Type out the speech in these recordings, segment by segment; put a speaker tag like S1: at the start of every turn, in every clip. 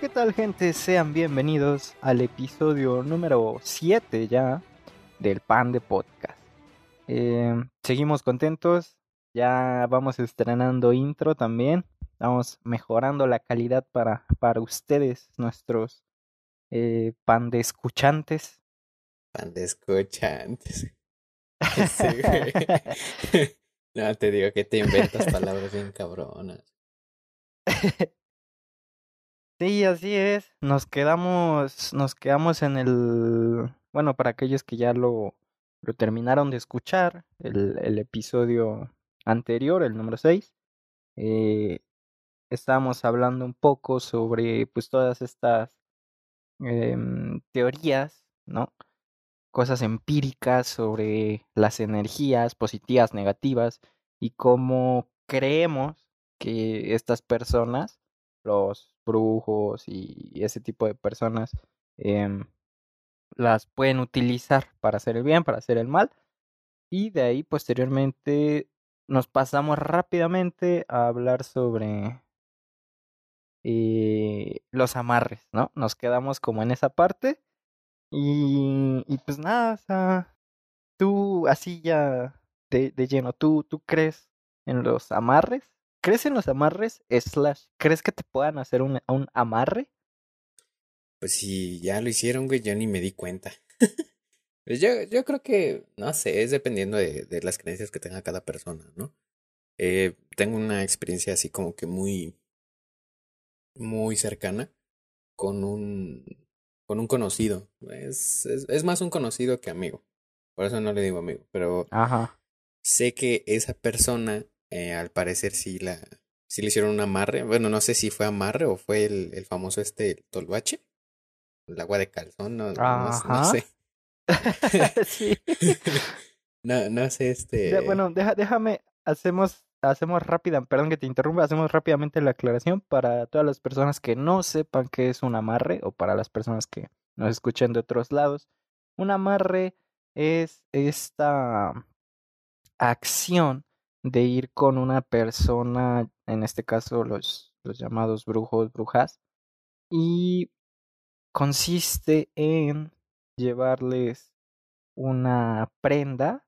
S1: ¿Qué tal gente? Sean bienvenidos al episodio número 7 ya del Pan de Podcast. Eh, seguimos contentos, ya vamos estrenando intro también, vamos mejorando la calidad para, para ustedes, nuestros eh, pan de escuchantes.
S2: Pan de escuchantes. no, te digo que te inventas palabras bien cabronas.
S1: Sí, así es. Nos quedamos, nos quedamos en el, bueno, para aquellos que ya lo, lo terminaron de escuchar, el, episodio anterior, el número 6, eh, estábamos hablando un poco sobre, pues, todas estas eh, teorías, ¿no? Cosas empíricas sobre las energías positivas, negativas y cómo creemos que estas personas, los brujos y ese tipo de personas eh, las pueden utilizar para hacer el bien, para hacer el mal. Y de ahí posteriormente nos pasamos rápidamente a hablar sobre eh, los amarres, ¿no? Nos quedamos como en esa parte. Y, y pues nada, o sea, tú así ya de, de lleno, ¿tú, ¿tú crees en los amarres? ¿Crees en los amarres? Slash, ¿crees que te puedan hacer un, un amarre?
S2: Pues si ya lo hicieron, güey, yo ni me di cuenta. pues yo, yo creo que, no sé, es dependiendo de, de las creencias que tenga cada persona, ¿no? Eh, tengo una experiencia así como que muy, muy cercana con un, con un conocido. Es, es, es más un conocido que amigo. Por eso no le digo amigo, pero
S1: Ajá.
S2: sé que esa persona eh, al parecer sí la sí le hicieron un amarre. Bueno, no sé si fue amarre o fue el, el famoso este el tolvache. El agua de calzón, no, no, no sé.
S1: sí.
S2: no, no sé,
S1: De-
S2: este.
S1: bueno, deja, déjame, hacemos, hacemos rápida, perdón que te interrumpa, hacemos rápidamente la aclaración para todas las personas que no sepan qué es un amarre o para las personas que nos escuchen de otros lados. Un amarre es esta acción de ir con una persona, en este caso los, los llamados brujos, brujas, y consiste en llevarles una prenda,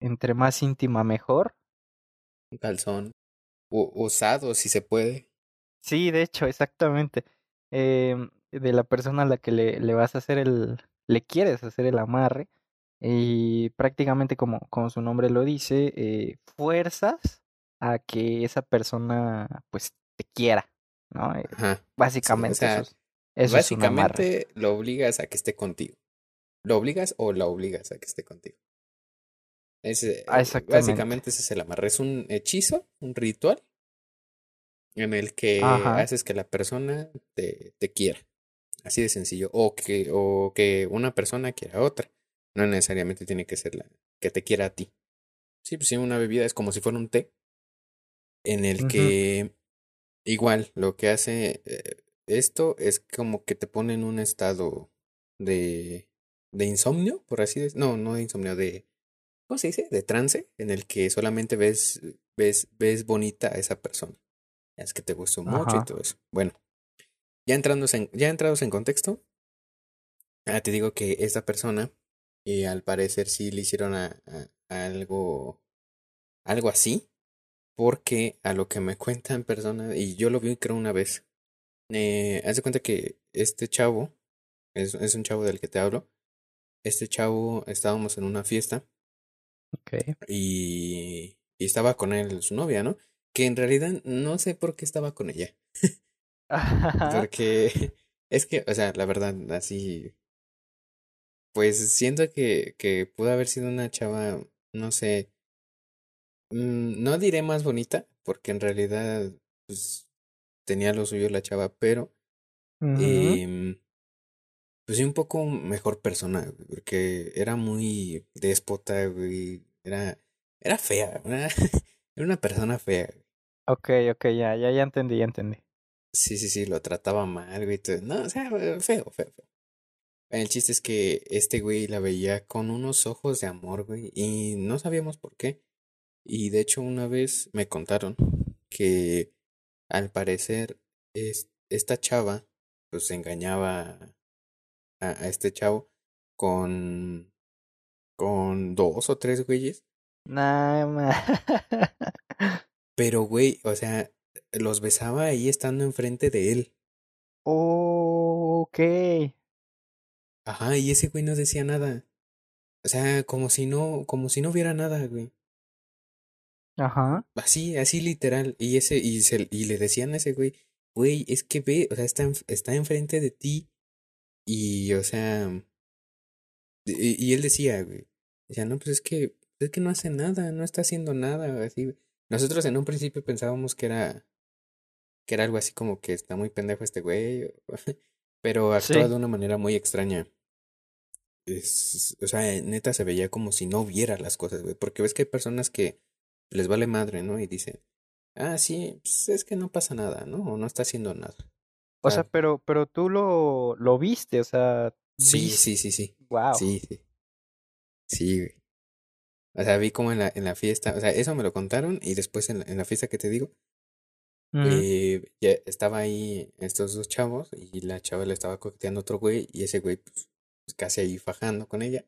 S1: entre más íntima mejor.
S2: Un calzón. U- usado, si se puede.
S1: Sí, de hecho, exactamente. em, de la persona a la que le, le vas a hacer el, le quieres hacer el amarre. Y prácticamente como, como su nombre lo dice, eh, fuerzas a que esa persona pues te quiera, ¿no? Eh,
S2: Ajá. Sí, o
S1: básicamente
S2: sea,
S1: eso es, eso es
S2: básicamente lo obligas a que esté contigo. ¿Lo obligas o la obligas a que esté contigo? Ese,
S1: Ah,
S2: eh, básicamente ese es el amarre. Es un hechizo, un ritual en el que
S1: Ajá.
S2: haces que la persona te, te quiera. Así de sencillo. O que, o que una persona quiera a otra. No necesariamente tiene que ser la que te quiera a ti. Sí, pues sí, una bebida es como si fuera un té. En el que igual lo que hace eh, esto es como que te pone en un estado de, de insomnio, por así decirlo. No, no de insomnio, de, ¿cómo se dice? De trance, en el que solamente ves, ves, ves bonita a esa persona. Es que te gustó mucho y todo eso. Bueno, ya entrados en, ya entrados en contexto, ah, te digo que esta persona, y al parecer sí le hicieron a, a- a algo, algo así, porque a lo que me cuentan personas, y yo lo vi creo una vez, eh, haz de cuenta que este chavo, es, es un chavo del que te hablo, este chavo estábamos en una fiesta y, y estaba con él su novia, ¿no? Que en realidad no sé por qué estaba con ella. Porque es que, o sea, la verdad, así, pues siento que, que pudo haber sido una chava, no sé, mm, no diré más bonita, porque en realidad, pues, tenía lo suyo la chava, pero, em, pues sí, un poco mejor persona, porque era muy déspota, güey, era, era fea, era, era una persona fea. güey.
S1: Ok, ok, ya, ya, ya entendí, ya entendí.
S2: Sí, sí, sí, lo trataba mal, güey. todo. No, o sea, feo, feo, feo. El chiste es que este güey la veía con unos ojos de amor, güey, y no sabíamos por qué. Y de hecho una vez me contaron que al parecer es, esta chava pues engañaba a, a este chavo con, con dos o tres güeyes.
S1: Nah, ma.
S2: Pero, güey, o sea, los besaba ahí estando enfrente de él.
S1: ok.
S2: Ajá, y ese güey no decía nada. O sea, como si no, como si no hubiera nada, güey.
S1: Ajá.
S2: Así, así literal. Y ese, y se, y le decían a ese güey, güey, es que ve, o sea, está, en- está enfrente de ti. Y, o sea, y, y él decía, güey, decía, no, pues es que, es que no hace nada, no está haciendo nada, así. Nosotros en un principio pensábamos que era, que era algo así como que está muy pendejo este güey, pero actúa
S1: Sí.
S2: de una manera muy extraña. Es, o sea, neta se veía como si no viera las cosas, güey, porque ves que hay personas que les vale madre, ¿no? Y dicen, ah, sí, pues es que no pasa nada, ¿no? O no está haciendo nada.
S1: O sea, pero, pero tú lo, lo viste, o sea,
S2: sí,
S1: viste.
S2: sí, sí, sí,
S1: Wow.
S2: sí, sí, sí, güey. O sea, vi como en la, en la fiesta, o sea, eso me lo contaron y después en la, en la fiesta que te digo, eh, ya estaba ahí estos dos chavos y la chava le estaba coqueteando a otro güey y ese güey pues, pues, casi ahí fajando con ella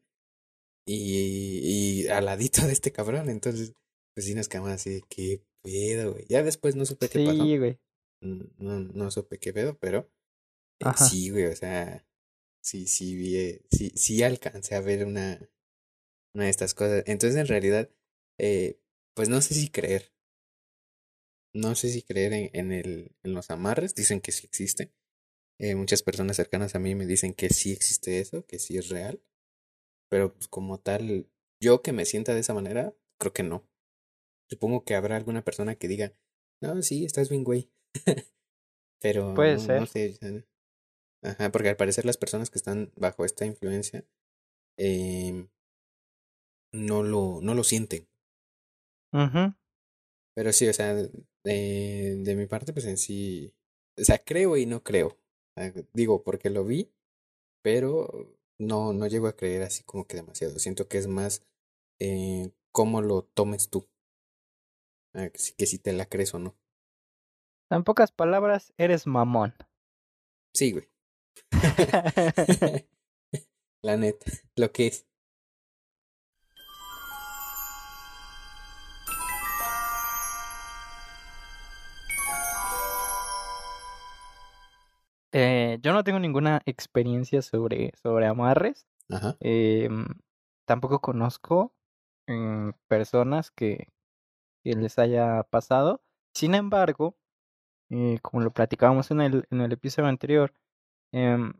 S2: y, y al ladito de este cabrón, entonces pues sí nos quedamos así de qué pedo, güey. Ya después no supe qué pasó,
S1: güey.
S2: no, no supe qué pedo, pero eh, sí, güey, o sea, sí, sí vi, eh, sí, sí alcancé a ver una, una de estas cosas. Entonces en realidad, eh, pues no sé si creer. No sé si creer en, en, el, en los amarres, dicen que sí existe. Eh, muchas personas cercanas a mí me dicen que sí existe eso, que sí es real. Pero pues, como tal, yo que me sienta de esa manera, creo que no. Supongo que habrá alguna persona que diga, no, sí, estás bien, güey. Pero
S1: Puede
S2: no, no
S1: ser.
S2: sé. Ajá, porque al parecer las personas que están bajo esta influencia eh, no, lo, no lo sienten. Pero sí, o sea, de mi parte, pues en sí, o sea, creo y no creo. Sea, digo, porque lo vi, pero no, no llego a creer así como que demasiado. Siento que es más eh, cómo lo tomes tú. Ah, si- que si te la crees o no.
S1: En pocas palabras, eres mamón.
S2: Sí, güey. La neta, lo que es.
S1: Eh, yo no tengo ninguna experiencia sobre, sobre amarres.
S2: Ajá.
S1: Em, tampoco conozco em, personas que, que les haya pasado. Sin embargo, eh, como lo platicábamos en el, en el episodio anterior, em,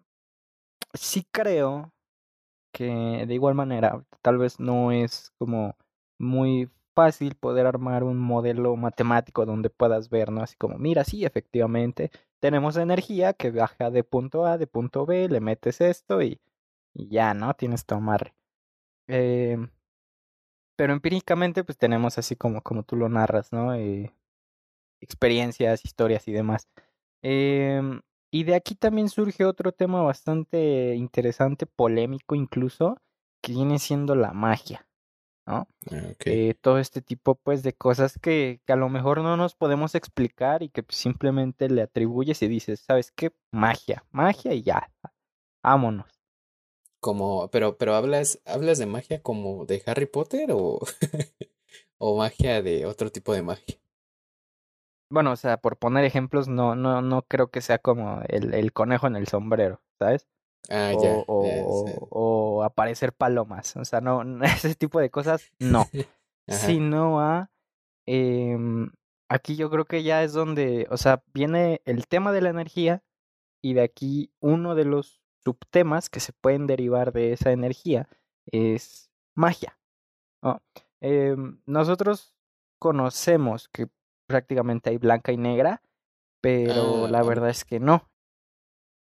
S1: sí creo que de igual manera, tal vez no es como muy fácil poder armar un modelo matemático donde puedas ver, ¿no? Así como, mira, sí, efectivamente, tenemos energía que baja de punto A, de punto B, le metes esto y, y ya, ¿no? Tienes tu amarre. Eh, pero empíricamente, pues tenemos así como, como tú lo narras, ¿no? Eh, experiencias, historias y demás. Em, y de aquí también surge otro tema bastante interesante, polémico incluso, que viene siendo la magia, ¿no?
S2: Ah.
S1: Eh, todo este tipo pues de cosas que, que a lo mejor no nos podemos explicar y que simplemente le atribuyes y dices, ¿sabes qué? Magia, magia y ya, vámonos.
S2: Como, pero, pero hablas, hablas de magia como de Harry Potter o, o magia de otro tipo de magia.
S1: Bueno, o sea, por poner ejemplos, no, no, no creo que sea como el, el conejo en el sombrero, ¿sabes?
S2: Ah,
S1: o,
S2: ya,
S1: o,
S2: ya,
S1: o-
S2: sí.
S1: o aparecer palomas. O sea, no, ese tipo de cosas, no. Sino a. em, aquí yo creo que ya es donde. O sea, viene el tema de la energía. Y de aquí uno de los subtemas que se pueden derivar de esa energía es magia. Em, nosotros conocemos que prácticamente hay blanca y negra, pero
S2: Ah,
S1: la verdad es que no.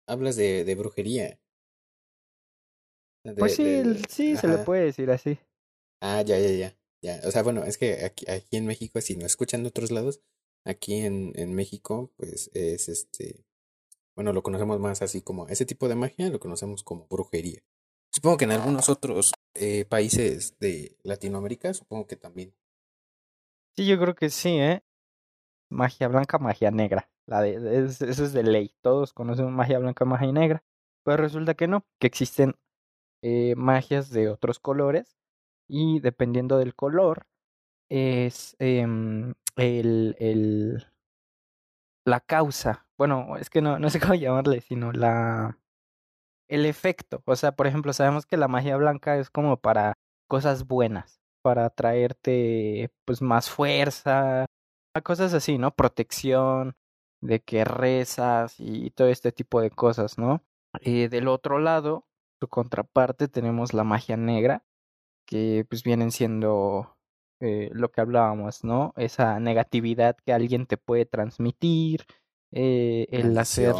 S2: Hablas de, de brujería. De,
S1: Pues sí,
S2: de,
S1: sí, se le puede decir así.
S2: Ah, ya, ya, ya. Ya. O sea, bueno, es que aquí, aquí en México, si no escuchan de otros lados, aquí en, en México, pues es este. Bueno, lo conocemos más así como ese tipo de magia, lo conocemos como brujería. Supongo que en algunos otros eh, países de Latinoamérica, supongo que también.
S1: Sí, yo creo que sí, ¿eh? Magia blanca, magia negra. La de, eso es de ley. Todos conocemos magia blanca, magia negra. Pero resulta que no, que existen eh, magias de otros colores y dependiendo del color es em, el, el, la causa. Bueno, es que no, no sé cómo llamarle, sino la el efecto. O sea, por ejemplo, sabemos que la magia blanca es como para cosas buenas, para traerte pues más fuerza, cosas así, ¿no? Protección, de que rezas y todo este tipo de cosas, ¿no? Eh, del otro lado, su contraparte, tenemos la magia negra, que pues vienen siendo eh, lo que hablábamos, ¿no? Esa negatividad que alguien te puede transmitir, eh, el hacer...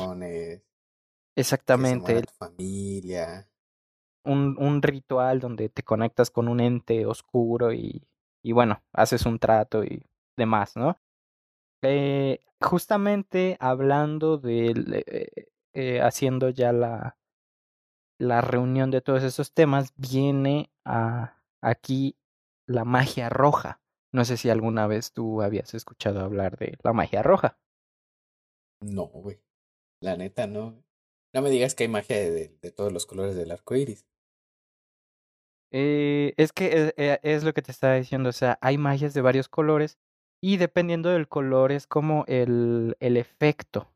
S1: Exactamente.
S2: Que familia.
S1: Un, un ritual donde te conectas con un ente oscuro y, y bueno, haces un trato y demás, ¿no? Eh, justamente hablando de, eh, eh, haciendo ya la, la reunión de todos esos temas, viene a aquí la magia roja. No sé si alguna vez tú habías escuchado hablar de la magia roja.
S2: No, güey. La neta, no. No me digas que hay magia de, de todos los colores del arco iris.
S1: Eh, es que es, es, lo que te estaba diciendo, o sea, hay magias de varios colores y dependiendo del color es como el, el efecto.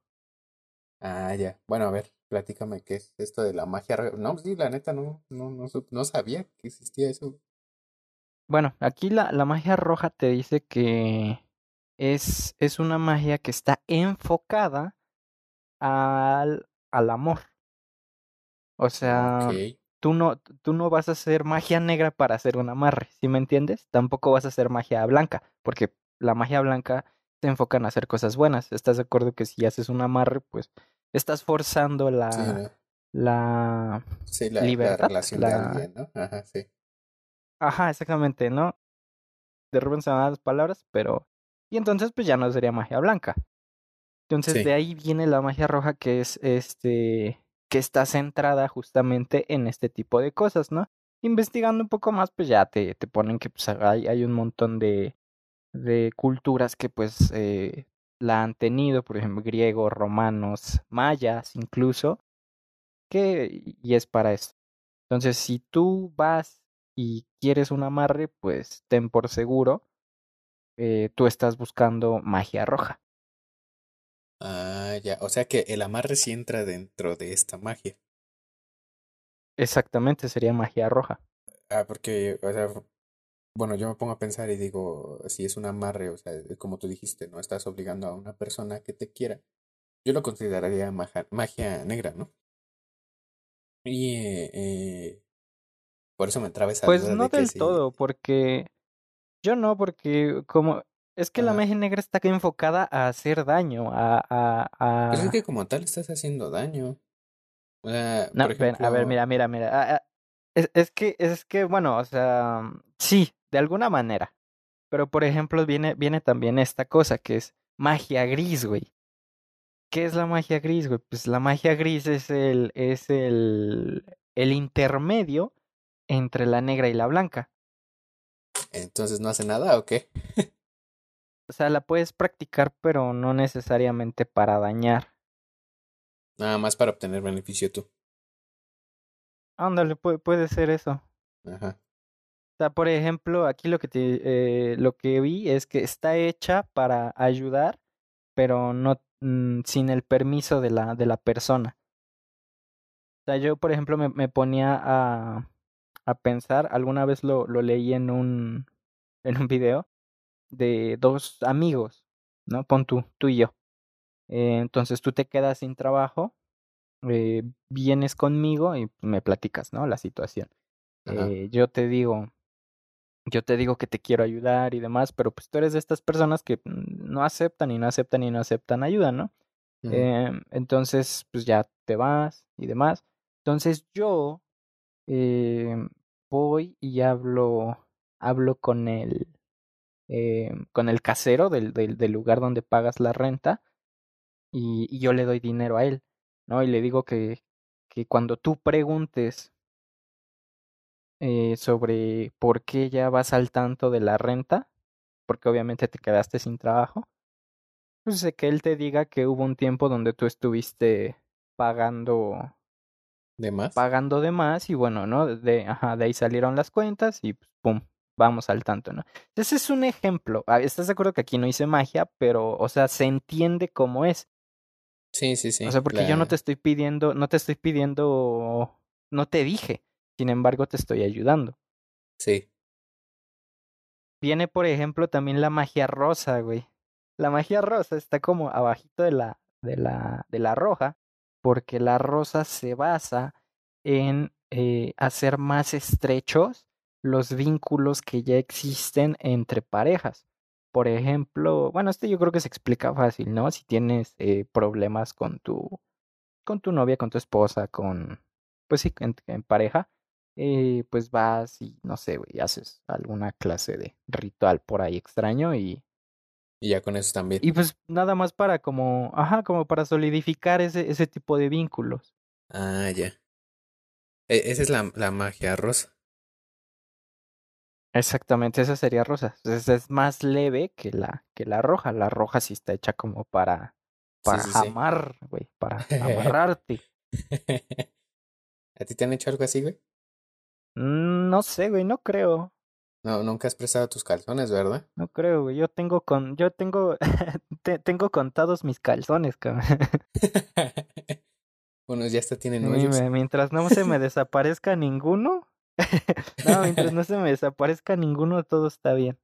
S2: Ah, ya. Bueno, a ver, platícame qué es esto de la magia. No, sí, la neta no, no, no, no sabía que existía eso.
S1: Bueno, aquí la, la magia roja te dice que es, es una magia que está enfocada al, al amor. O sea, tú, no, tú no vas a hacer magia negra para hacer un amarre, ¿sí me entiendes? Tampoco vas a hacer magia blanca, porque la magia blanca se enfoca en hacer cosas buenas. ¿Estás de acuerdo que si haces un amarre, pues estás forzando la, la, libertad?
S2: La ¿no? Ajá, sí.
S1: Ajá, exactamente, ¿no? De repente se van las palabras, pero... Y entonces pues ya no sería magia blanca. Entonces de ahí viene la magia roja que es este que está centrada justamente en este tipo de cosas, ¿no? Investigando un poco más, pues ya te, te ponen que pues, hay, hay un montón de, de culturas que pues eh, la han tenido, por ejemplo, griegos, romanos, mayas incluso, que y es para eso. Entonces, si tú vas y quieres un amarre, pues ten por seguro, eh, tú estás buscando magia roja.
S2: Ah, ya, o sea que el amarre sí entra dentro de esta magia.
S1: Exactamente, sería magia roja.
S2: Ah, porque, o sea, bueno, yo me pongo a pensar y digo, si es un amarre, o sea, como tú dijiste, ¿no? Estás obligando a una persona que te quiera. Yo lo consideraría magia, negra, ¿no? Y eh, por eso me entraba esa
S1: Pues no del todo, porque yo no, porque como es que la magia negra está enfocada a hacer daño, a, a, a...
S2: Pues es que como tal estás haciendo daño.
S1: no, a ver, mira, mira, mira. Es, es que, es que, bueno, o sea, sí, de alguna manera. Pero por ejemplo viene, viene también esta cosa que es magia gris, güey. ¿Qué es la magia gris, güey? Pues la magia gris es el, es el, el intermedio entre la negra y la blanca.
S2: Entonces no hace nada o qué?
S1: o sea, la puedes practicar, pero no necesariamente para dañar.
S2: Nada más para obtener beneficio tú.
S1: Ándale, puede, puede ser eso. Ajá. O sea, por ejemplo, aquí lo que te, eh, lo que vi es que está hecha para ayudar, pero no mm, sin el permiso de la, de la persona. O sea, yo, por ejemplo, me, me ponía a, a pensar, alguna vez lo, lo leí en un, en un video de dos amigos, ¿no? Pon tú, tú y yo. Eh, entonces tú te quedas sin trabajo, eh, vienes conmigo y me platicas, ¿no? La situación. Eh, yo te digo, yo te digo que te quiero ayudar y demás, pero pues tú eres de estas personas que mm, no aceptan y no aceptan y no aceptan ayuda, ¿no? eh, entonces, pues ya te vas y demás. Entonces yo eh, voy y hablo, hablo con el, eh, con el casero del, del, del, lugar donde pagas la renta y, y yo le doy dinero a él, ¿no? Y le digo que, que cuando tú preguntes eh, sobre por qué ya vas al tanto de la renta, porque obviamente te quedaste sin trabajo. Pues de que él te diga que hubo un tiempo donde tú estuviste pagando
S2: ¿De más?
S1: pagando de más y bueno, ¿no? De, ajá, de ahí salieron las cuentas y pues, pum, vamos al tanto, ¿no? Ese es un ejemplo. Ah, ¿Estás de acuerdo que aquí no hice magia, pero, o sea, se entiende cómo es?
S2: Sí, sí, sí.
S1: O sea, porque yo no te estoy pidiendo, no te estoy pidiendo, no te dije, sin embargo te estoy ayudando.
S2: Sí.
S1: Viene, por ejemplo, también la magia rosa, güey. La magia rosa está como abajito de la, de la, de la roja, porque la rosa se basa en eh, hacer más estrechos los vínculos que ya existen entre parejas. Por ejemplo, bueno, este yo creo que se explica fácil, ¿no? Si tienes eh, problemas con tu, con tu novia, con tu esposa, con, pues sí, en, en pareja, eh, pues vas y no sé, güey, haces alguna clase de ritual por ahí extraño y,
S2: Y ya con eso también.
S1: y pues nada más para como, ajá, como para solidificar ese, ese tipo de vínculos.
S2: Ah, ya. E- esa es la, la magia rosa.
S1: Exactamente, esa sería rosa. Entonces es más leve que la, que la roja. La roja sí está hecha como para, para
S2: sí, sí.
S1: amar, güey, para amarrarte.
S2: ¿A ti te han hecho algo así, güey?
S1: Mm, No sé, güey, no creo.
S2: No, nunca has prestado tus calzones, ¿verdad?
S1: No creo, güey. Yo tengo con, yo tengo, te- tengo contados mis calzones, cabrón.
S2: Unos ya hasta tienen hoyos.
S1: mientras no se me desaparezca ninguno, no, mientras no se me desaparezca ninguno, todo está bien.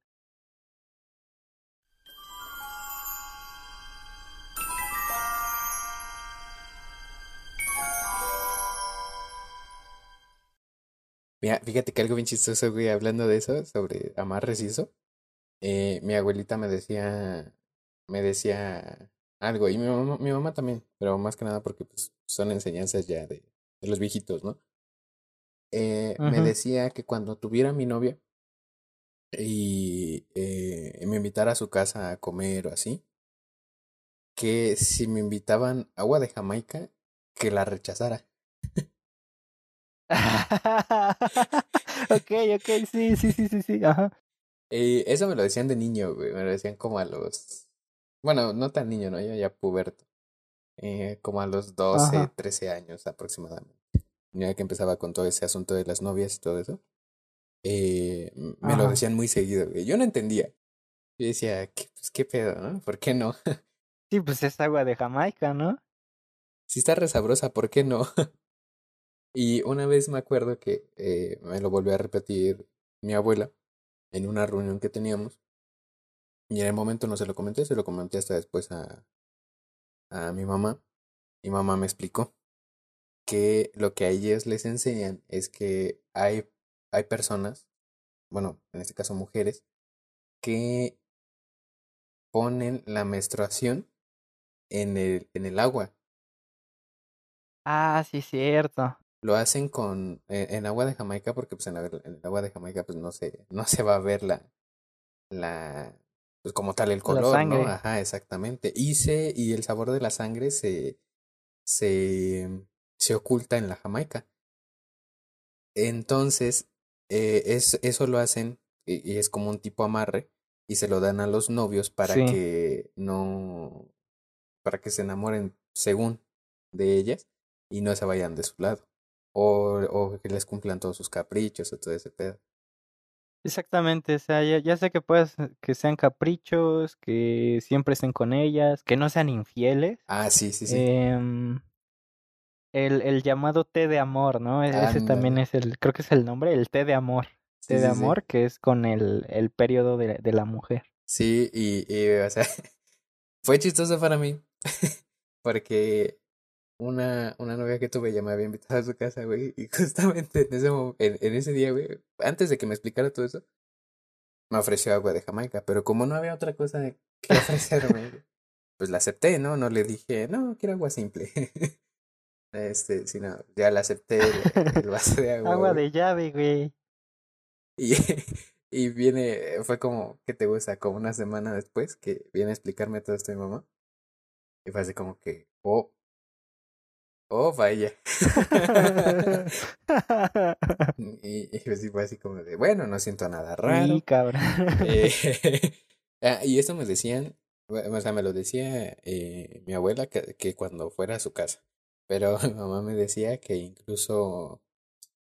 S2: Mira, fíjate que algo bien chistoso, güey, hablando de eso, sobre amarres y eso. Eh, mi abuelita me decía, me decía algo, y mi mamá, mi mamá también, pero más que nada porque pues, son enseñanzas ya de, de los viejitos, ¿no? Eh, Me decía que cuando tuviera mi novia y eh, me invitara a su casa a comer o así, que si me invitaban agua de Jamaica, que la rechazara.
S1: ok, ok, sí, sí, sí, sí, sí, ajá.
S2: Y eso me lo decían de niño, güey. Me lo decían como a los. Bueno, no tan niño, ¿no? Yo ya puberto. Eh, como a los 12,
S1: Ajá.
S2: 13 años aproximadamente. Ya que empezaba con todo ese asunto de las novias y todo eso. Eh, me lo
S1: Ajá.
S2: decían muy seguido, güey. Yo no entendía. Yo decía, ¿qué, pues, qué pedo, no? ¿Por qué no?
S1: Sí, pues es agua de Jamaica, ¿no?
S2: Si está resabrosa, ¿por qué no? y una vez me acuerdo que eh, me lo volvió a repetir mi abuela en una reunión que teníamos. Y en el momento no se lo comenté, se lo comenté hasta después a, a mi mamá. Mi mamá me explicó que lo que a ellos les enseñan es que hay, hay personas, bueno, en este caso mujeres, que ponen la menstruación en el, en el agua.
S1: Ah, sí, cierto.
S2: Lo hacen con en, en agua de Jamaica porque pues en, la- en el agua de Jamaica pues no se no se va a ver la la pues como tal el color, ¿no? Ajá, exactamente. Y se y el sabor de la sangre se se se oculta en la Jamaica. Entonces, eh, es, eso lo hacen y, y es como un tipo amarre y se lo dan a los novios para
S1: Sí.
S2: que no, para que se enamoren según de ellas y no se vayan de su lado. O, o que les cumplan todos sus caprichos o todo ese pedo.
S1: Exactamente, o sea, ya, ya sé que puedes, que sean caprichos, que siempre estén con ellas, que no sean infieles.
S2: Ah, sí, sí, sí.
S1: Em, el, el llamado té de amor, ¿no? E- Ese también es el, creo que es el nombre, el té de amor. Té
S2: Sí,
S1: de
S2: sí.
S1: amor, que es con el, el periodo de, de la mujer.
S2: Sí, y, y o sea, fue chistoso para mí. Porque una, una novia que tuve ya me había invitado a su casa, güey. Y justamente en ese, en, en ese día, güey, antes de que me explicara todo eso, me ofreció agua de Jamaica. Pero como no había otra cosa que ofrecerme, pues la acepté, ¿no? No le dije, no, quiero agua simple. Este, sino, ya la acepté el, el vaso de agua,
S1: Agua
S2: güey.
S1: de llave, güey.
S2: Y, y viene, fue como, ¿qué te gusta? Como una semana después que viene a explicarme todo esto mi mamá. Y fue así como que, oh, oh, vaya. y, y así fue así como de, bueno, no siento nada
S1: Sí,
S2: raro.
S1: cabrón.
S2: Eh, ah, y esto me decían, o sea, me lo decía eh, mi abuela que, que cuando fuera a su casa. Pero mi mamá me decía que incluso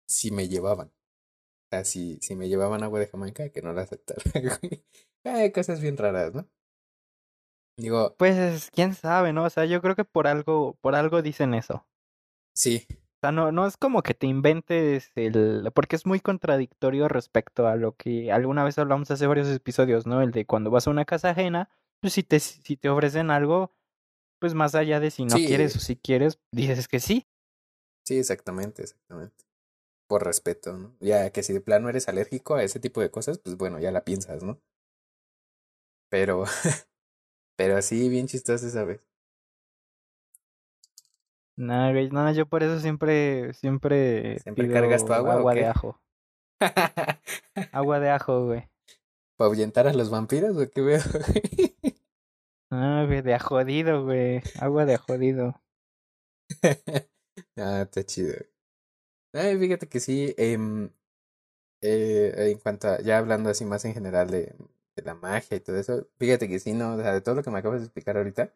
S2: si me llevaban. O sea, si, si me llevaban agua de Jamaica, que no la aceptara. Hay cosas bien raras, ¿no? Digo,
S1: Pues quién sabe, ¿no? O sea, yo creo que por algo, por algo dicen eso.
S2: Sí,
S1: O sea, no, no es como que te inventes el, porque es muy contradictorio respecto a lo que alguna vez hablamos hace varios episodios, ¿no? El de cuando vas a una casa ajena, pues si te, si te ofrecen algo, pues más allá de si no
S2: Sí.
S1: quieres o si quieres, dices que sí.
S2: sí, exactamente, exactamente. Por respeto, ¿no? Ya que si de plano eres alérgico a ese tipo de cosas, pues bueno, ya la piensas, ¿no? Pero, pero sí, bien chistoso esa vez.
S1: Nada, güey, no, yo por eso siempre, siempre,
S2: ¿Siempre
S1: pido
S2: cargas tu agua o
S1: agua de ajo. Agua de ajo, güey.
S2: ¿Para ahuyentar a los vampiros o qué veo?
S1: Ah, güey, de ajodido, güey. Agua de ajodido.
S2: ah, está chido. Ay, fíjate que sí, em, eh, en cuanto a, ya hablando así más en general de, de la magia y todo eso, fíjate que sí, no, o sea, de todo lo que me acabas de explicar ahorita,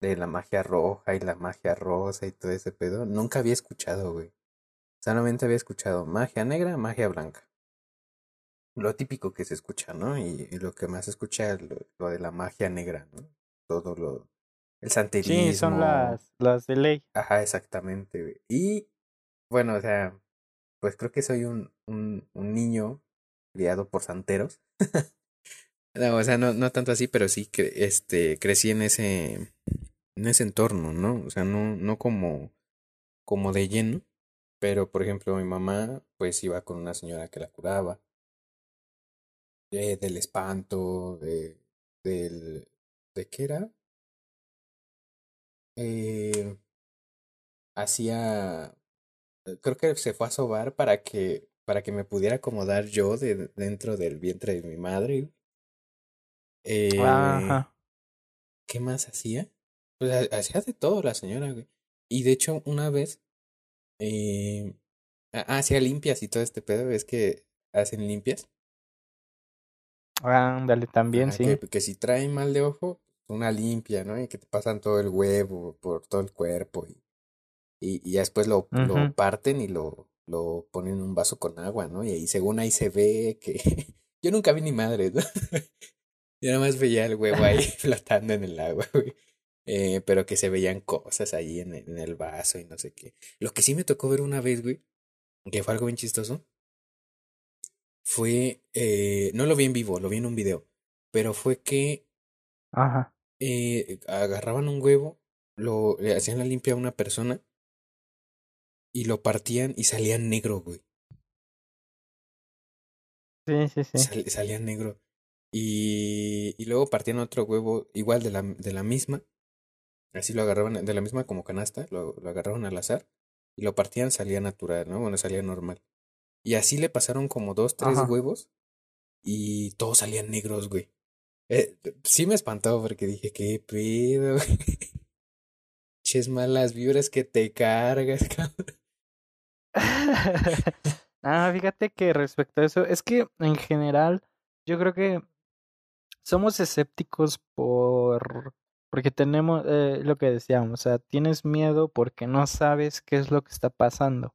S2: de la magia roja y la magia rosa y todo ese pedo, nunca había escuchado, güey. Solamente había escuchado magia negra, magia blanca. Lo típico que se escucha, ¿no? Y, y lo que más se escucha es lo, lo de la magia negra, ¿no? Todo lo, el santerismo.
S1: Sí, son las, las de ley.
S2: Ajá, exactamente, güey. Y bueno, o sea, pues creo que soy un, un, un niño criado por santeros. no, o sea, no, no tanto así, pero sí que este crecí en ese en ese entorno, ¿no? O sea, no, no como, como de lleno. Pero, por ejemplo, mi mamá, pues iba con una señora que la curaba. eh, del espanto, de, del, ¿de qué era? Eh, hacía, creo que se fue a sobar para que, para que me pudiera acomodar yo de, dentro del vientre de mi madre. Eh,
S1: Ajá.
S2: ¿Qué más hacía? Pues ha- hacía de todo la señora, güey. Y de hecho, una vez, eh, hacía limpias y todo este pedo, es que hacen limpias.
S1: Ándale, también, sí.
S2: que, que si traen mal de ojo, una limpia, ¿no? Y que te pasan todo el huevo por todo el cuerpo y, y, después lo, lo parten y lo, lo ponen en un vaso con agua, ¿no? Y ahí según ahí se ve que yo nunca vi ni madre, ¿no? Yo nada más veía el huevo ahí flotando en el agua, güey. Eh, pero que se veían cosas ahí en el, en el vaso y no sé qué. Lo que sí me tocó ver una vez, güey, que fue algo bien chistoso, fue, eh, no lo vi en vivo, lo vi en un video, pero fue que
S1: Ajá.
S2: eh, agarraban un huevo, lo le hacían la limpia a una persona y lo partían y salían negro, güey.
S1: Sí, sí, sí.
S2: Sal- salían negro. Y, y luego partían otro huevo igual de la, de la misma. Así lo agarraban de la misma como canasta, lo, lo agarraban al azar y lo partían, salía natural, ¿no? Bueno, salía normal. Y así le pasaron como dos, tres
S1: Ajá.
S2: huevos y todos salían negros, güey. Eh, sí me espantó porque dije, ¿qué pedo? güey? Ches malas vibras que te cargas, cabrón.
S1: Ah, fíjate que respecto a eso, es que en general yo creo que somos escépticos por porque tenemos eh, lo que decíamos, o sea, tienes miedo porque no sabes qué es lo que está pasando.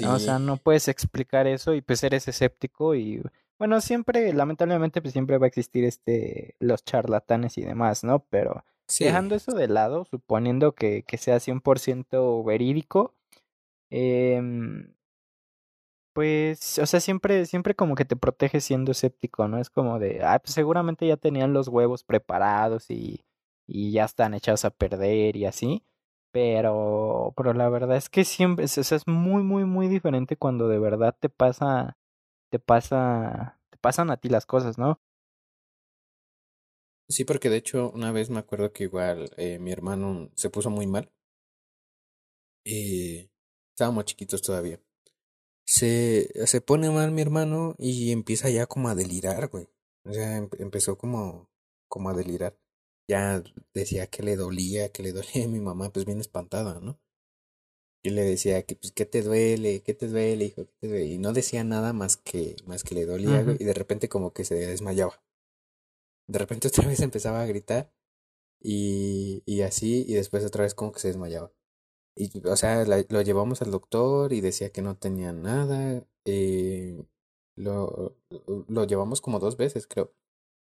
S1: ¿no? O sea, no puedes explicar eso y pues eres escéptico y bueno, siempre, lamentablemente, pues siempre va a existir este los charlatanes y demás, ¿no? Pero
S2: sí,
S1: dejando eso de lado, suponiendo que, que sea 100% verídico, em, pues, o sea, siempre, siempre como que te protege siendo escéptico, ¿no? Es como de, ah, pues seguramente ya tenían los huevos preparados y, y ya están echados a perder y así. Pero, pero la verdad es que siempre, sea, es muy, muy, muy diferente cuando de verdad te pasa, te pasa, te pasan a ti las cosas, ¿no?
S2: sí, porque de hecho una vez me acuerdo que igual eh, mi hermano se puso muy mal. Eh, estábamos chiquitos todavía. Se, se pone mal mi hermano y empieza ya como a delirar, güey. O sea, em- empezó como, como a delirar. Ya decía que le dolía, que le dolía a mi mamá, pues bien espantada, ¿no? Y le decía que, pues, ¿qué te duele? ¿Qué te duele, hijo? ¿Qué te duele? Y no decía nada más que, más que le dolía. Y de repente como que se desmayaba. De repente otra vez empezaba a gritar Y, y así, y después otra vez como que se desmayaba. Y, o sea, la- lo llevamos al doctor y decía que no tenía nada. eh, lo, lo llevamos como dos veces, creo,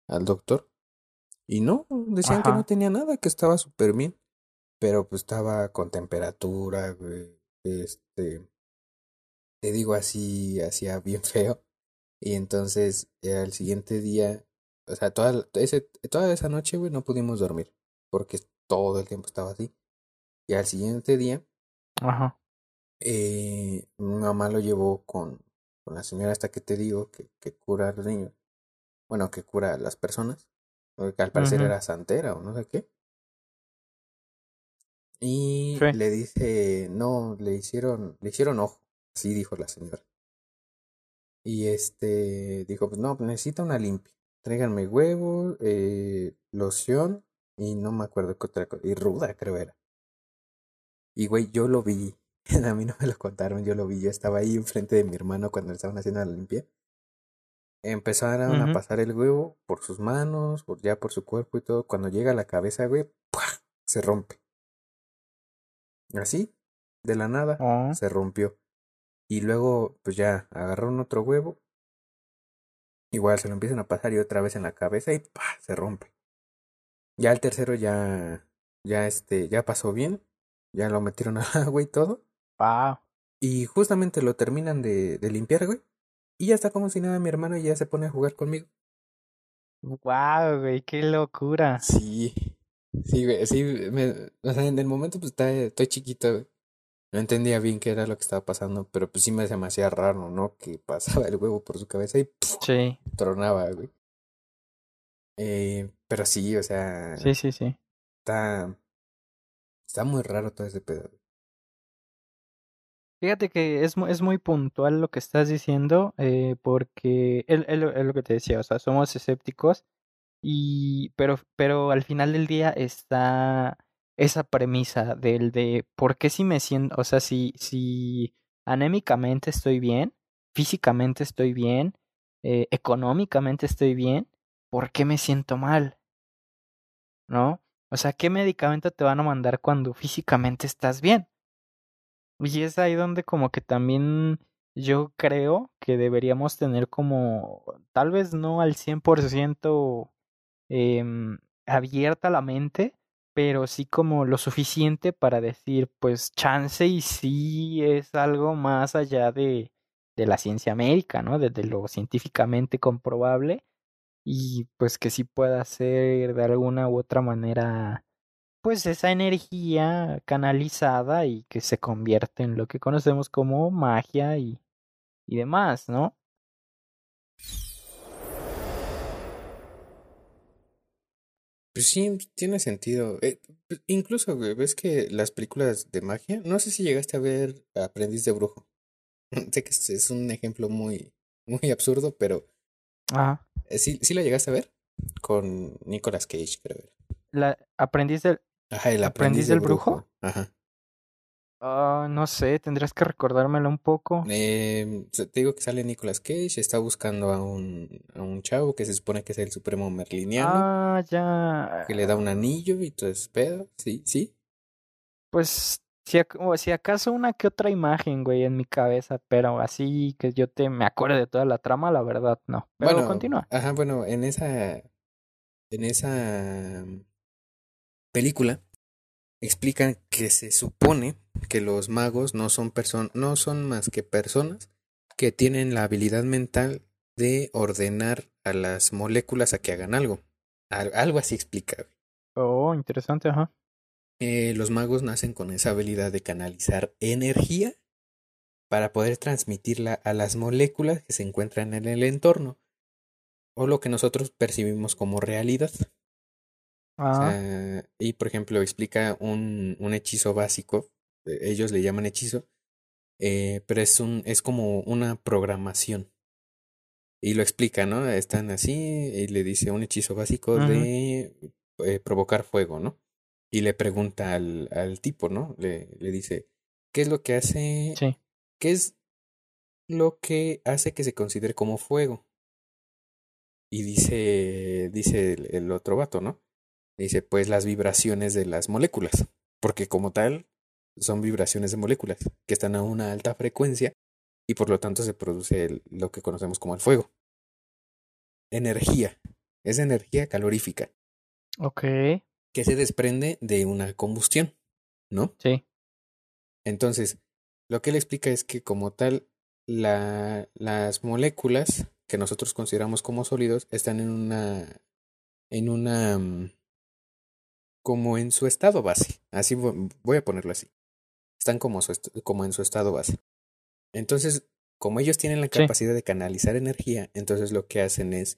S2: al doctor. Y no, decían que no tenía nada, que estaba súper bien. Pero pues estaba con temperatura, güey. Este, te digo así, hacía bien feo. Y entonces, al siguiente día, o sea, toda, ese, toda esa noche, güey, no pudimos dormir. Porque todo el tiempo estaba así. Y al siguiente día,
S1: Ajá.
S2: eh, mi mamá lo llevó con, con la señora esta que te digo, que, que cura a los niños. Bueno, que cura a las personas. Que al parecer era santera o no sé qué. Y
S1: Sí.
S2: le dice, no, le hicieron, le hicieron ojo. Así dijo la señora. Y este dijo, pues no, necesita una limpia. Tráiganme huevo, eh, loción y no me acuerdo qué otra cosa. Y ruda, creo era. Y güey, yo lo vi. A mí no me lo contaron, yo lo vi. Yo estaba ahí enfrente de mi hermano cuando le estaban haciendo la limpia. Empezaron a pasar el huevo por sus manos, por, ya por su cuerpo y todo. Cuando llega a la cabeza, güey, ¡pua! se rompe. Así, de la nada,
S1: Oh.
S2: se rompió. Y luego, pues ya, agarraron otro huevo. Igual se lo empiezan a pasar y otra vez en la cabeza y ¡pa! se rompe. Ya el tercero ya, ya este, ya pasó bien. Ya lo metieron al agua y todo.
S1: Wow.
S2: Y justamente lo terminan de, de limpiar, güey. Y ya está como si nada mi hermano y ya se pone a jugar conmigo.
S1: Wow, güey, qué locura.
S2: Sí, sí, güey, sí, me, o sea, en el momento pues está, estoy chiquito, güey. No entendía bien qué era lo que estaba pasando, pero pues sí me hacía raro, ¿no? Que pasaba el huevo por su cabeza y ¡puf!
S1: Sí,
S2: tronaba, güey. Eh, pero sí, o sea,
S1: sí, sí, sí.
S2: está, está muy raro todo ese pedo. güey.
S1: Fíjate que es, es muy puntual lo que estás diciendo, eh, porque es lo, es lo que te decía, o sea, somos escépticos, y, pero, pero al final del día está esa premisa del de por qué si me siento, o sea, si, si anémicamente estoy bien, físicamente estoy bien, eh, económicamente estoy bien, ¿por qué me siento mal? ¿No? O sea, ¿qué medicamento te van a mandar cuando físicamente estás bien? Y es ahí donde como que también yo creo que deberíamos tener como, tal vez no al 100% em, abierta la mente, pero sí como lo suficiente para decir, pues chance y sí es algo más allá de, de la ciencia médica, ¿no? Desde lo científicamente comprobable y pues que sí pueda ser de alguna u otra manera pues esa energía canalizada y que se convierte en lo que conocemos como magia y, y demás, ¿no?
S2: Pues sí, tiene sentido. Eh, pues, incluso, güey, ves que las películas de magia, no sé si llegaste a ver Aprendiz de Brujo. Sé que es, un ejemplo muy, muy absurdo, pero
S1: Ajá.
S2: eh, sí, sí la llegaste a ver con Nicolas Cage, creo.
S1: La aprendiz del
S2: Ajá, el
S1: ¿Aprendiz
S2: aprendiz
S1: del
S2: de
S1: brujo?
S2: brujo. Ajá.
S1: ah, no sé, tendrías que recordármelo un poco.
S2: Eh, te digo que sale Nicolas Cage, está buscando a un, a un chavo que se supone que es el supremo merliniano,
S1: Ah, ya.
S2: que le da un anillo y todo ese pedo. Sí, sí.
S1: Pues si, ac- o si acaso una que otra imagen, güey, en mi cabeza, pero así que yo te me acuerde de toda la trama, la verdad, no. Pero
S2: Bueno,
S1: continúa.
S2: ajá, bueno, en esa, en esa película explican que se supone que los magos no son person no son más que personas que tienen la habilidad mental de ordenar a las moléculas a que hagan algo. Al- algo así explica.
S1: Oh, interesante, ajá.
S2: Eh, los magos nacen con esa habilidad de canalizar energía para poder transmitirla a las moléculas que se encuentran en el entorno o lo que nosotros percibimos como realidad. O
S1: Ah,
S2: sea, y por ejemplo, explica un, un hechizo básico, eh, ellos le llaman hechizo, eh, pero es un, es como una programación. Y lo explica, ¿no? Están así, y le dice un hechizo básico de eh, provocar fuego, ¿no? Y le pregunta al, al tipo, ¿no? Le, le dice, ¿qué es lo que hace?
S1: sí.
S2: ¿Qué es lo que hace que se considere como fuego? Y dice, dice el, el otro vato, ¿no? Dice, pues las vibraciones de las moléculas, porque como tal son vibraciones de moléculas que están a una alta frecuencia y por lo tanto se produce lo que conocemos como el fuego. Energía, es energía calorífica.
S1: Ok.
S2: Que se desprende de una combustión, ¿no?
S1: Sí.
S2: Entonces, lo que él explica es que como tal, la, las moléculas que nosotros consideramos como sólidos están en una, en una, mm, como en su estado base. Así voy a ponerlo así. Están como, como en su estado base. Entonces, como ellos tienen la capacidad de canalizar energía, entonces lo que hacen es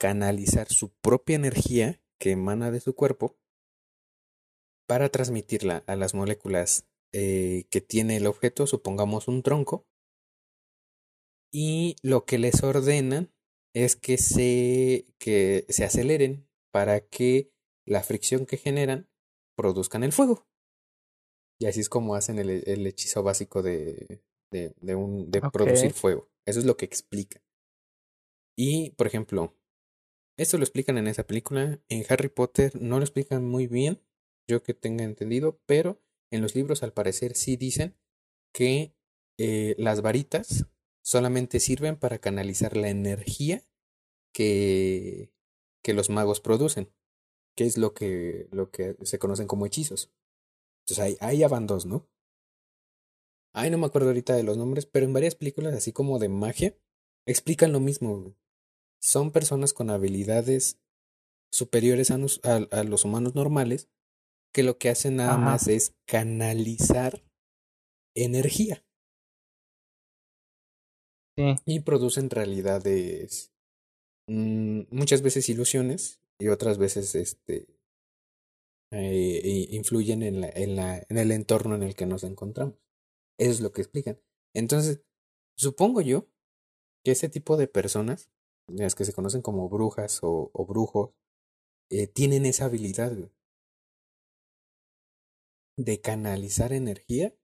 S2: canalizar su propia energía que emana de su cuerpo para transmitirla a las moléculas eh, que tiene el objeto, supongamos un tronco, y lo que les ordenan es que se, que se aceleren para que la fricción que generan produzcan el fuego. Y así es como hacen el, el hechizo básico de, de, de, un, de producir fuego. Eso es lo que explica. Y, por ejemplo, esto lo explican en esa película. En Harry Potter no lo explican muy bien, yo que tenga entendido, pero en los libros al parecer sí dicen que eh, las varitas solamente sirven para canalizar la energía que, que los magos producen, que es lo que, lo que se conocen como hechizos. Entonces ahí, ahí ya van dos, ¿no? Ay, no me acuerdo ahorita de los nombres, pero en varias películas, así como de magia, explican lo mismo. Son personas con habilidades superiores a, a, los humanos normales que lo que hacen nada más es canalizar energía. Y producen realidades, mm, muchas veces ilusiones y otras veces este, eh, influyen en, la, en, la, en el entorno en el que nos encontramos. Eso es lo que explican. Entonces, supongo yo que ese tipo de personas, las que se conocen como brujas o, brujos, eh, tienen esa habilidad de canalizar energía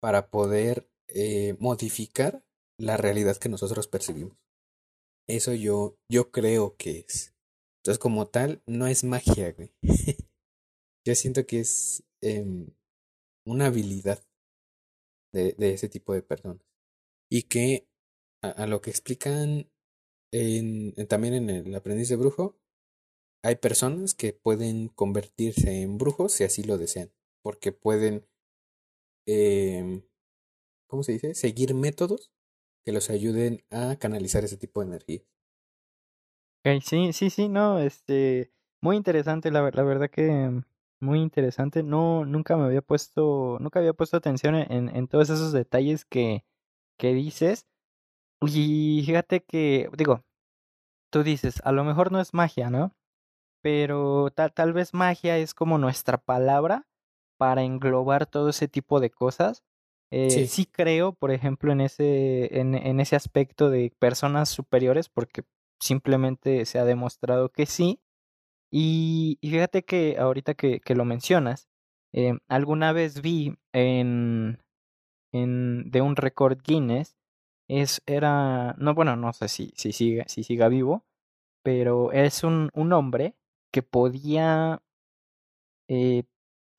S2: para poder eh, modificar la realidad que nosotros percibimos. Eso yo, yo creo que es. Entonces, como tal, no es magia, güey. yo siento que es eh, una habilidad de, ese tipo de personas. Y que a, lo que explican en, también en el aprendiz de brujo, hay personas que pueden convertirse en brujos si así lo desean, porque pueden, eh, ¿cómo se dice? Seguir métodos que los ayuden a canalizar ese tipo de energía.
S1: Okay, sí, sí, sí, no, este, muy interesante, la, la verdad que muy interesante. No, nunca me había puesto, nunca había puesto atención en, en todos esos detalles que, que dices. Y fíjate que, digo, tú dices, a lo mejor no es magia, ¿no? Pero tal, tal vez magia es como nuestra palabra para englobar todo ese tipo de cosas. Eh, sí. creo, por ejemplo, en ese, en, en ese aspecto de personas superiores, porque simplemente se ha demostrado que sí. Y, fíjate que ahorita que, que lo mencionas, eh, alguna vez vi en, en de un récord Guinness, es, era, no, bueno, no sé si, si, siga, si siga vivo, pero es un, un hombre que podía eh,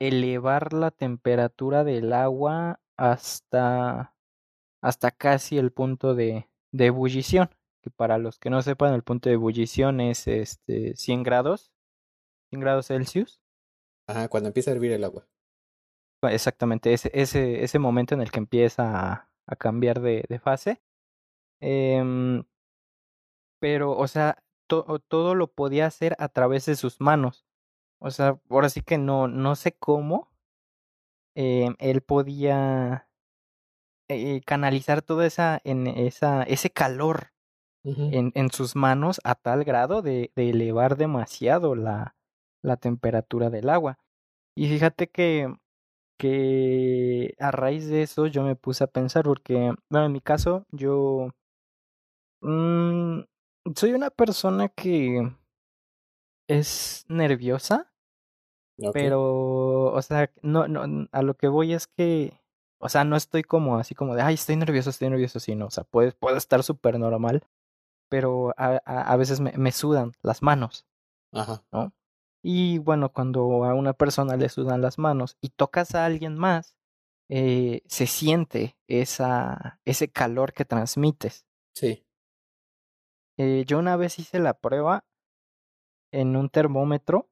S1: elevar la temperatura del agua hasta, hasta casi el punto de, de ebullición, que para los que no sepan, el punto de ebullición es este 100 grados, 100 grados Celsius.
S2: Ajá, cuando empieza a hervir el agua.
S1: Exactamente, ese, ese, ese momento en el que empieza a, a cambiar de, de fase. Eh, pero, o sea, to, todo lo podía hacer a través de sus manos. O sea, ahora sí que no, no sé cómo eh, él podía eh, canalizar toda esa, en esa, ese calor en, en, sus manos a tal grado de, de elevar demasiado la, la temperatura del agua. Y fíjate que, que a raíz de eso yo me puse a pensar porque, bueno, en mi caso yo mmm, soy una persona que es nerviosa, okay. pero, o sea, no, no, a lo que voy es que, o sea, no estoy como así como de, ay, estoy nervioso, estoy nervioso, sino, o sea, puedo, puedo estar súper normal, pero a, a, a, veces me, me sudan las manos,
S2: Ajá.
S1: ¿no? Y bueno, cuando a una persona le sudan las manos y tocas a alguien más, eh, se siente esa, ese calor que transmites.
S2: Sí.
S1: Eh, yo una vez hice la prueba en un termómetro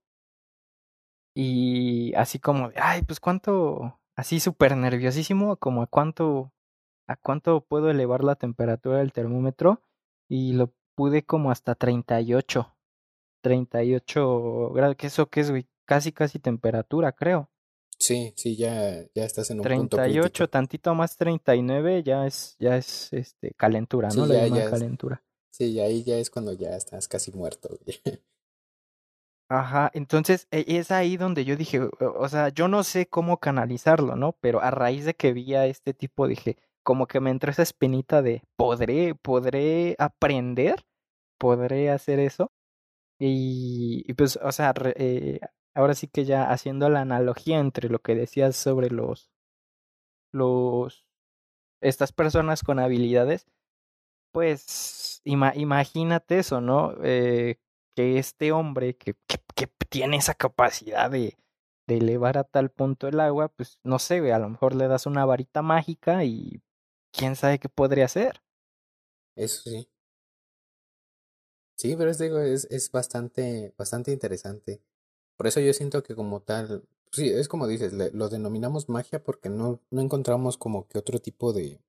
S1: y así como, ay, pues cuánto, así súper nerviosísimo, como a cuánto, a cuánto puedo elevar la temperatura del termómetro y lo pude como hasta 38, 38 grados, que eso que es, güey, casi, casi temperatura, creo.
S2: Sí, sí, ya, ya estás en un
S1: 38,
S2: punto
S1: tantito más 39, ya es, ya es este calentura, ¿no?
S2: Sí,
S1: Le
S2: ya, ya es-
S1: calentura.
S2: Sí, ahí ya es cuando ya estás casi muerto. güey.
S1: Ajá, entonces e- es ahí donde yo dije, o sea, yo no sé cómo canalizarlo, ¿no? Pero a raíz de que vi a este tipo, dije, como que me entró esa espinita de, ¿podré, podré aprender? ¿Podré hacer eso? Y, pues, o sea, eh, ahora sí que ya haciendo la analogía entre lo que decías sobre los, los, estas personas con habilidades, pues ima- imagínate eso, ¿no? Eh, que este hombre que, que, que tiene esa capacidad de, de elevar a tal punto el agua, pues no sé, a lo mejor le das una varita mágica y quién sabe qué podría hacer.
S2: Eso sí. Sí, pero es, digo, es, es bastante, bastante interesante. Por eso yo siento que como tal, sí, es como dices, le- lo denominamos magia porque no, no encontramos como que otro tipo de,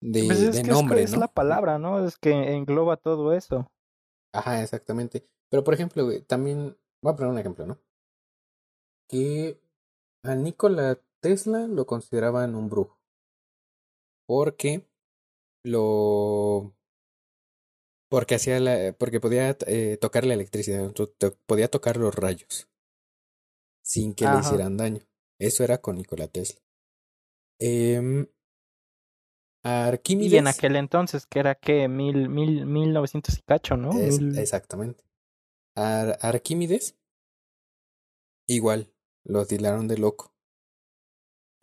S2: de,
S1: Pues es
S2: de
S1: que es,
S2: nombre,
S1: es
S2: ¿no?
S1: la palabra, ¿no? Es que engloba todo eso.
S2: Ajá, exactamente. Pero por ejemplo, güey, también, voy a poner un ejemplo, ¿no? Que a Nikola Tesla lo consideraban un brujo. Porque lo porque hacía la, porque podía eh, tocar la electricidad, podía tocar los rayos sin que le hicieran daño. Eso era con Nikola Tesla. Em,
S1: Y en
S2: Arquímedes,
S1: aquel entonces, que era que mil, mil, mil novecientos y cacho, ¿no?
S2: es- exactamente. Ar- Arquímedes, igual, lo tildaron de loco.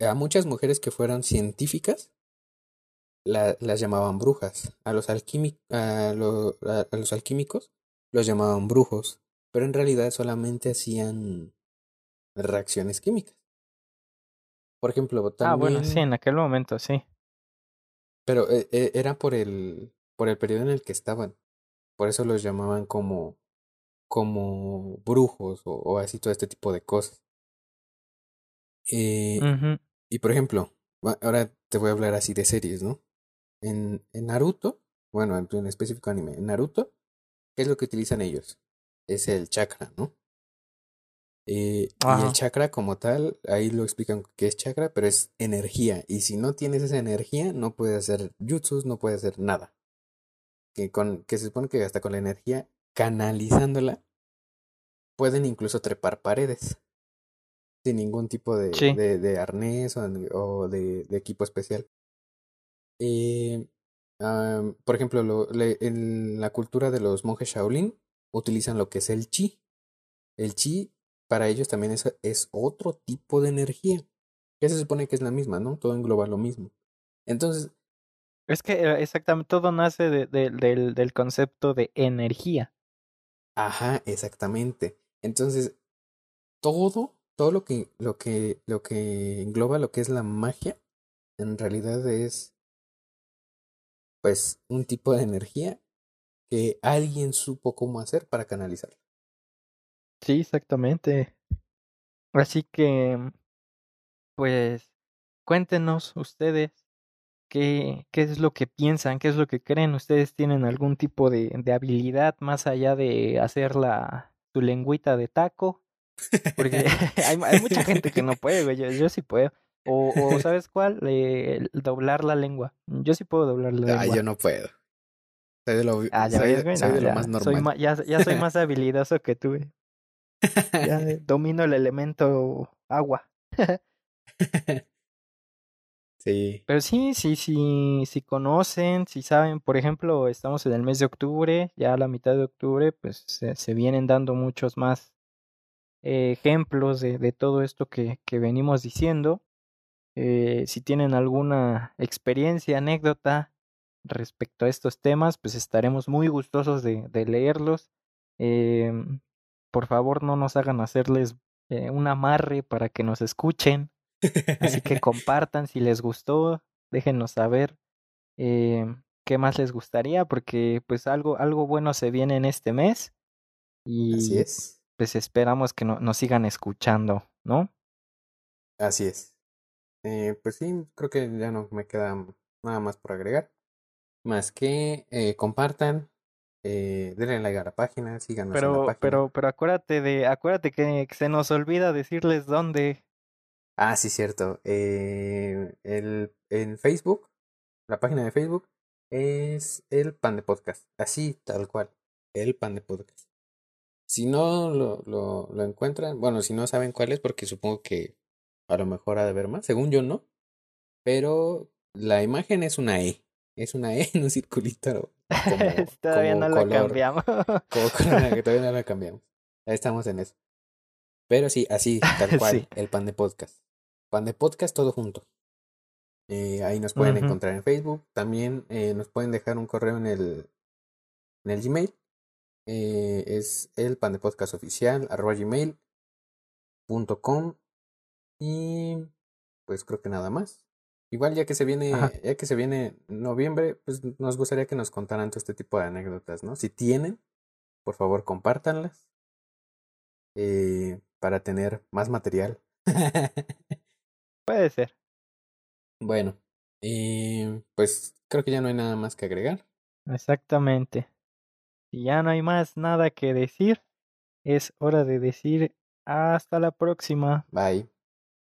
S2: A muchas mujeres que fueron científicas la- las llamaban brujas. A los, alquimi- a, lo- a- a los alquímicos los llamaban brujos. Pero en realidad solamente hacían reacciones químicas. Por ejemplo, también.
S1: Ah, bueno, sí, en aquel momento, sí.
S2: Pero eh, eh, era por el, por el periodo en el que estaban. Por eso los llamaban como, como brujos o, o así todo este tipo de cosas. Eh. Y por ejemplo, ahora te voy a hablar así de series, ¿no? En, en Naruto, bueno, en, en específico anime, en Naruto, ¿qué es lo que utilizan ellos? Es el chakra, ¿no? Eh, y el chakra como tal, ahí lo explican qué es chakra, pero es energía. Y si no tienes esa energía, no puedes hacer jutsus, no puedes hacer nada. Que, con, que se supone que hasta con la energía, canalizándola, pueden incluso trepar paredes. Sin ningún tipo de,
S1: Sí.
S2: de, de arnés o, o de, de equipo especial. Eh, am, por ejemplo, lo- le- en la cultura de los monjes Shaolin utilizan lo que es el chi. El chi para ellos también es, es otro tipo de energía. Que se supone que es la misma, ¿no? Todo engloba lo mismo. Entonces,
S1: Es que eh, exactamente todo nace de- de- del, del concepto de energía.
S2: ajá, exactamente. Entonces, todo, todo lo que, lo que, lo que engloba lo que es la magia, en realidad es, pues, un tipo de energía que alguien supo cómo hacer para canalizarla.
S1: Sí, exactamente. Así que, pues, cuéntenos ustedes qué, qué es lo que piensan, qué es lo que creen. ¿Ustedes tienen algún tipo de, de habilidad más allá de hacer la, su lengüita de taco? Porque hay, hay mucha gente que no puede, güey. Yo, yo sí puedo. O, o ¿sabes cuál? Eh, doblar la lengua. Yo sí puedo doblar la
S2: Ah,
S1: lengua.
S2: yo no puedo. Soy de lo,
S1: Ah, ya
S2: soy,
S1: ves,
S2: soy de lo más
S1: soy
S2: normal.
S1: ma- ya, ya soy más habilidoso que tú, güey. Ya eh, domino el elemento agua.
S2: sí.
S1: Pero sí, sí, sí, si conocen, si saben, por ejemplo, estamos en el mes de octubre, ya a la mitad de octubre, pues se, se vienen dando muchos más eh, ejemplos de, de todo esto que, que venimos diciendo. Eh, si tienen alguna experiencia, anécdota respecto a estos temas, pues estaremos muy gustosos de, de leerlos. Em, por favor no nos hagan hacerles eh, un amarre para que nos escuchen. Así que compartan si les gustó, déjenos saber eh, qué más les gustaría, porque pues algo, algo bueno se viene en este mes. Y
S2: Así es.
S1: pues esperamos que no, nos sigan escuchando, ¿no?
S2: Así es. Eh, pues sí, creo que ya no me queda nada más por agregar. Más que eh, compartan, eh, denle like a la página, síganos en la
S1: Pero,
S2: página.
S1: pero, pero acuérdate de, acuérdate que se nos olvida decirles dónde.
S2: Ah, sí, cierto. Eh, el, en Facebook, la página de Facebook es el Pan de Podcast. Así, tal cual. El Pan de Podcast. Si no lo, lo, lo encuentran, bueno, si no saben cuál es, porque supongo que a lo mejor ha de haber más. Según yo, no. Pero la imagen es una E. Es una E en un circulito. Como,
S1: Todavía
S2: como
S1: no la
S2: color-
S1: cambiamos.
S2: Como color, que todavía no la cambiamos. Ahí estamos en eso. Pero sí, así, tal cual,
S1: Sí.
S2: el pan de podcast. Pan de podcast todo junto. Eh, ahí nos pueden encontrar en Facebook. También eh, nos pueden dejar un correo en el, en el Gmail. Eh, es el pan de podcast oficial arroba gmail punto com. Y pues creo que nada más. Igual ya que se viene,
S1: Ajá.
S2: ya que se viene noviembre, pues nos gustaría que nos contaran todo este tipo de anécdotas, ¿no? Si tienen, por favor compártanlas. eh, para tener más material.
S1: Puede ser.
S2: bueno, eh, pues creo que ya no hay nada más que agregar.
S1: Exactamente. Si ya no hay más nada que decir, es hora de decir hasta la próxima.
S2: Bye.